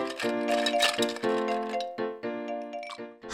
Música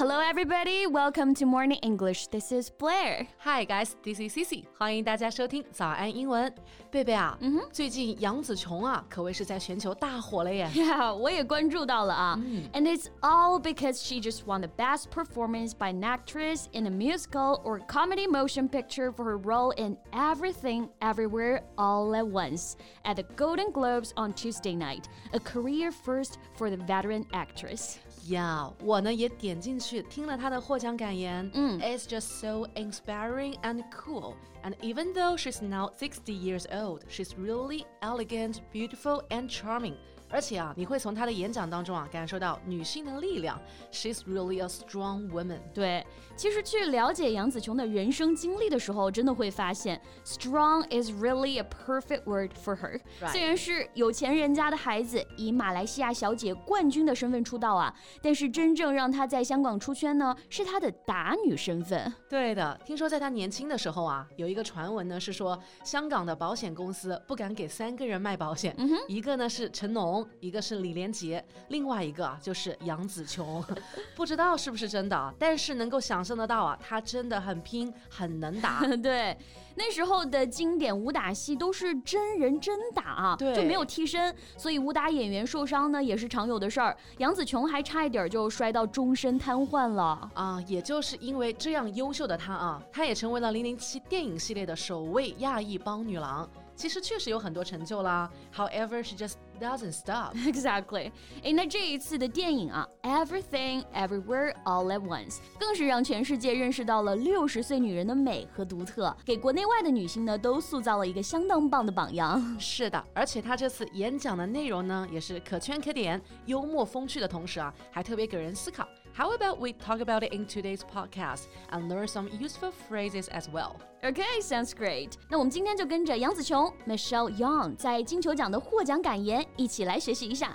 Hello, everybody. Welcome to Morning English. This is Blair. Hi, guys. This is Cici. 欢迎大家收听早安英文。贝贝啊，嗯哼，最近杨紫琼啊，可谓是在全球大火了耶。Yeah，我也关注到了啊。And it's all because she just won the Best Performance by an Actress in a Musical or Comedy Motion Picture for her role in Everything Everywhere All at Once at the Golden Globes on Tuesday night, a career first for the veteran actress. 呀，我呢也点进去听了她的获奖感言。嗯，It's just so inspiring and cool. And even though she's now sixty years old, she's really elegant, beautiful, and charming. 而且啊，你会从她的演讲当中啊感受到女性的力量。She's really a strong woman。对，其实去了解杨紫琼的人生经历的时候，真的会发现，strong is really a perfect word for her。虽然是有钱人家的孩子，以马来西亚小姐冠军的身份出道啊，但是真正让她在香港出圈呢，是她的打女身份。对的，听说在她年轻的时候啊，有一个传闻呢是说，香港的保险公司不敢给三个人卖保险，一个呢是成龙。一个是李连杰，另外一个啊就是杨紫琼，不知道是不是真的，但是能够想象得到啊，她真的很拼，很能打。对，那时候的经典武打戏都是真人真打啊，对，就没有替身，所以武打演员受伤呢也是常有的事儿。杨紫琼还差一点就摔到终身瘫痪了啊！也就是因为这样优秀的她啊，她也成为了《零零七》电影系列的首位亚裔帮女郎。其实确实有很多成就啦。However, she just doesn't stop. Exactly. 哎，那这一次的电影啊，Everything Everywhere All at Once，更是让全世界认识到了六十岁女人的美和独特，给国内外的女性呢都塑造了一个相当棒的榜样。是的，而且她这次演讲的内容呢，也是可圈可点，幽默风趣的同时啊，还特别给人思考。How about we talk about it in today's podcast and learn some useful phrases as well? Okay, sounds great. 那我们今天就跟着杨紫琼 Michelle Yeoh 在金球奖的获奖感言一起来学习一下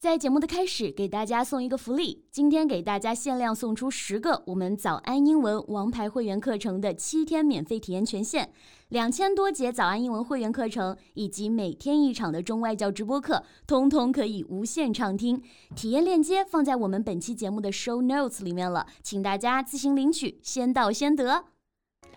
在节目的开始，给大家送一个福利。今天给大家限量送出十个我们早安英文王牌会员课程的七天免费体验权限，两千多节早安英文会员课程以及每天一场的中外教直播课，通通可以无限畅听。体验链接放在我们本期节目的 show notes 里面了，请大家自行领取，先到先得。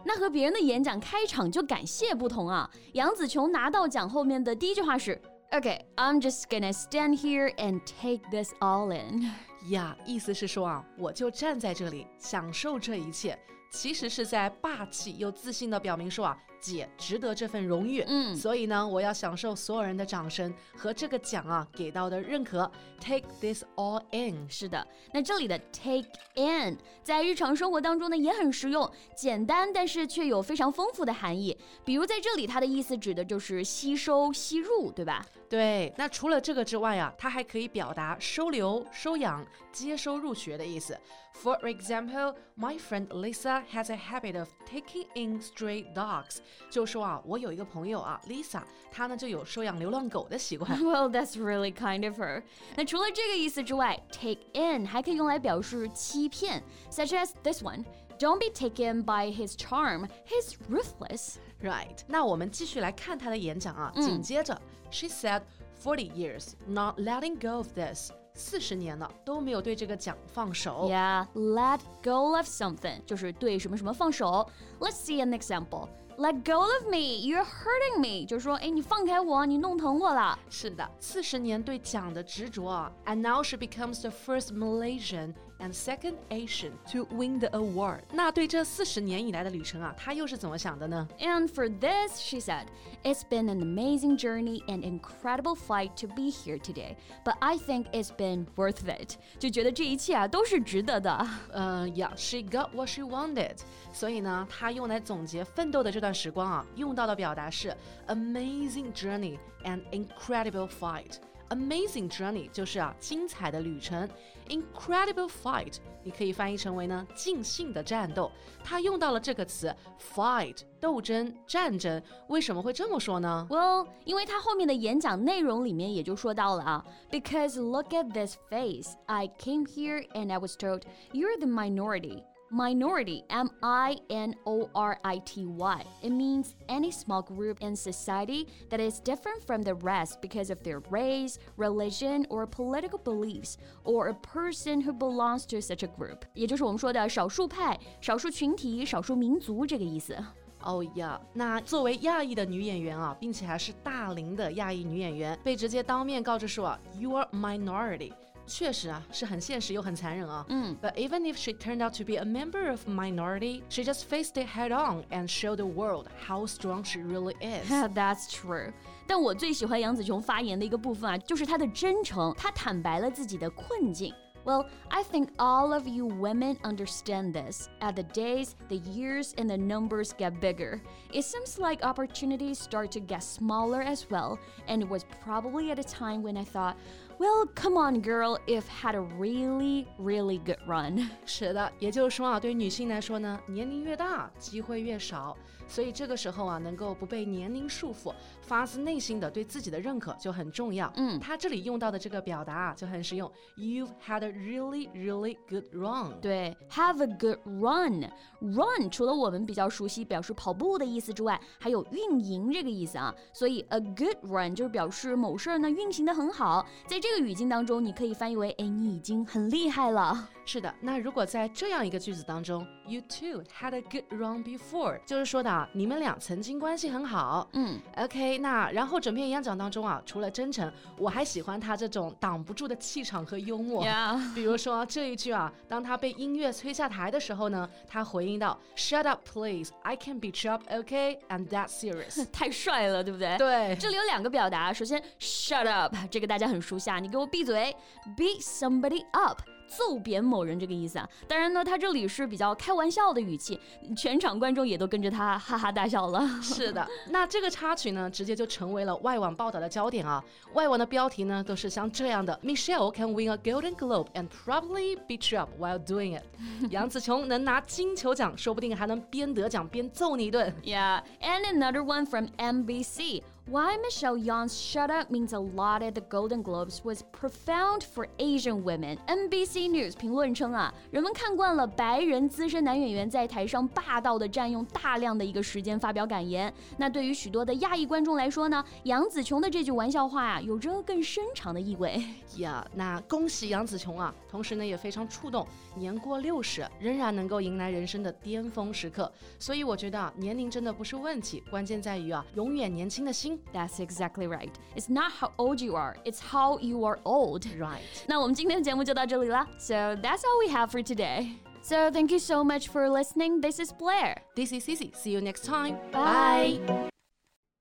那和别人的演讲开场就感谢不同啊，杨紫琼拿到奖后面的第一句话是。Okay, I'm just gonna stand here and take this all in. 呀，意思是说啊，我就站在这里享受这一切。 其实是在霸气又自信的表明说啊，姐值得这份荣誉，嗯，所以呢，我要享受所有人的掌声和这个奖啊给到的认可。Take this all in，是的，那这里的 take in 在日常生活当中呢也很实用，简单但是却有非常丰富的含义。比如在这里，它的意思指的就是吸收、吸入，对吧？对。那除了这个之外啊，它还可以表达收留、收养、接收入学的意思。For example, my friend Lisa. has a habit of taking in stray dogs，就说啊，我有一个朋友啊，Lisa，她呢就有收养流浪狗的习惯。Well, that's really kind of her. 那除了这个意思之外，take in 还可以用来表示欺骗，such as this one. Don't be taken by his charm. He's ruthless. Right. 那我们继续来看她的演讲啊。紧接着，She said, "Forty years, not letting go of this." 四十年了都没有对这个奖放手。Yeah, let go of something 就是对什么什么放手。Let's see an example. Let go of me, you're hurting me，就是说，哎，你放开我，你弄疼我了。是的，四十年对奖的执着啊，and now she becomes the first Malaysian and second Asian to win the award。那对这四十年以来的旅程啊，她又是怎么想的呢？And for this, she said, "It's been an amazing journey and incredible fight to be here today, but I think it's been worth it." 就觉得这一切啊都是值得的。嗯、uh,，Yeah，she got what she wanted。所以呢，她用来总结奋斗的这段时光啊，用到的表达是 amazing journey and incredible fight。 Amazing journey 就是啊精彩的旅程，incredible fight 你可以翻译成为呢尽兴的战斗。他用到了这个词 fight 斗争战争，为什么会这么说呢？Well，因为他后面的演讲内容里面也就说到了啊，Because look at this face, I came here and I was told you're the minority. Minority, M I N O R I T Y. It means any small group in society that is different from the rest because of their race, religion, or political beliefs, or a person who belongs to such a group. 也就是我们说的少数派、少数群体、少数民族这个意思。哦呀，那作为亚裔的女演员啊，并且还是大龄的亚裔女演员，被直接当面告知说，You are minority。 确实啊，是很现实又很残忍啊。嗯，But even if she turned out to be a member of minority, she just faced it head on and showed the world how strong she really is. That's true. 但我最喜欢杨紫琼发言的一个部分啊，就是她的真诚，她坦白了自己的困境。Well, I think all of you women understand this. As the days, the years, and the numbers get bigger, it seems like opportunities start to get smaller as well. And it was probably at a time when I thought, well, come on, girl, if had a really, really good run. 是的，也就是说啊，对于女性来说呢，年龄越大，机会越少，所以这个时候啊，能够不被年龄束缚，发自内心的对自己的认可就很重要。嗯，他这里用到的这个表达啊，就很实用。You've had a really, really good run。对，have a good run。run 除了我们比较熟悉表示跑步的意思之外，还有运营这个意思啊。所以 a good run 就是表示某事儿呢运行的很好。在这 这个语境当中，你可以翻译为：哎，你已经很厉害了。是的，那如果在这样一个句子当中，You two had a good run before，就是说的啊，你们俩曾经关系很好。嗯，OK，那然后整篇演讲当中啊，除了真诚，我还喜欢他这种挡不住的气场和幽默。Yeah，比如说这一句啊，当他被音乐催下台的时候呢，他回应到：“Shut up, please. I can be up, OK? And that's serious。太帅了，对不对？对，这里有两个表达，首先 shut up，这个大家很熟悉啊，你给我闭嘴，beat somebody up。揍扁某人这个意思啊。当然呢，他这里是比较开玩笑的语气，全场观众也都跟着他哈哈大笑了。是的，那这个插曲呢，直接就成为了外网报道的焦点啊。外网的标题呢，都是像这样的：Michelle can win a Golden Globe and probably beat you up while doing it。杨紫琼能拿金球奖，说不定还能边得奖边揍你一顿。Yeah, and another one from NBC. Why Michelle Yeoh's Shut Up means a lot at the Golden Globes was profound for Asian women. NBC News 评论称啊，人们看惯了白人资深男演员在台上霸道的占用大量的一个时间发表感言。那对于许多的亚裔观众来说呢，杨紫琼的这句玩笑话呀、啊，有着更深长的意味。呀，那恭喜杨紫琼啊！同时呢，也非常触动，年过六十仍然能够迎来人生的巅峰时刻。所以我觉得啊，年龄真的不是问题，关键在于啊，永远年轻的心。That's exactly right. It's not how old you are, it's how you are old. Right. 那我们今天的节目就到这里了。So that's all we have for today. So thank you so much for listening. This is Blair. This is Cici. See you next time. Bye.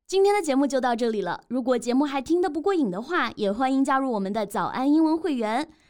今天的节目就到这里了。如果节目还听得不过瘾的话，也欢迎加入我们的早安英文会员。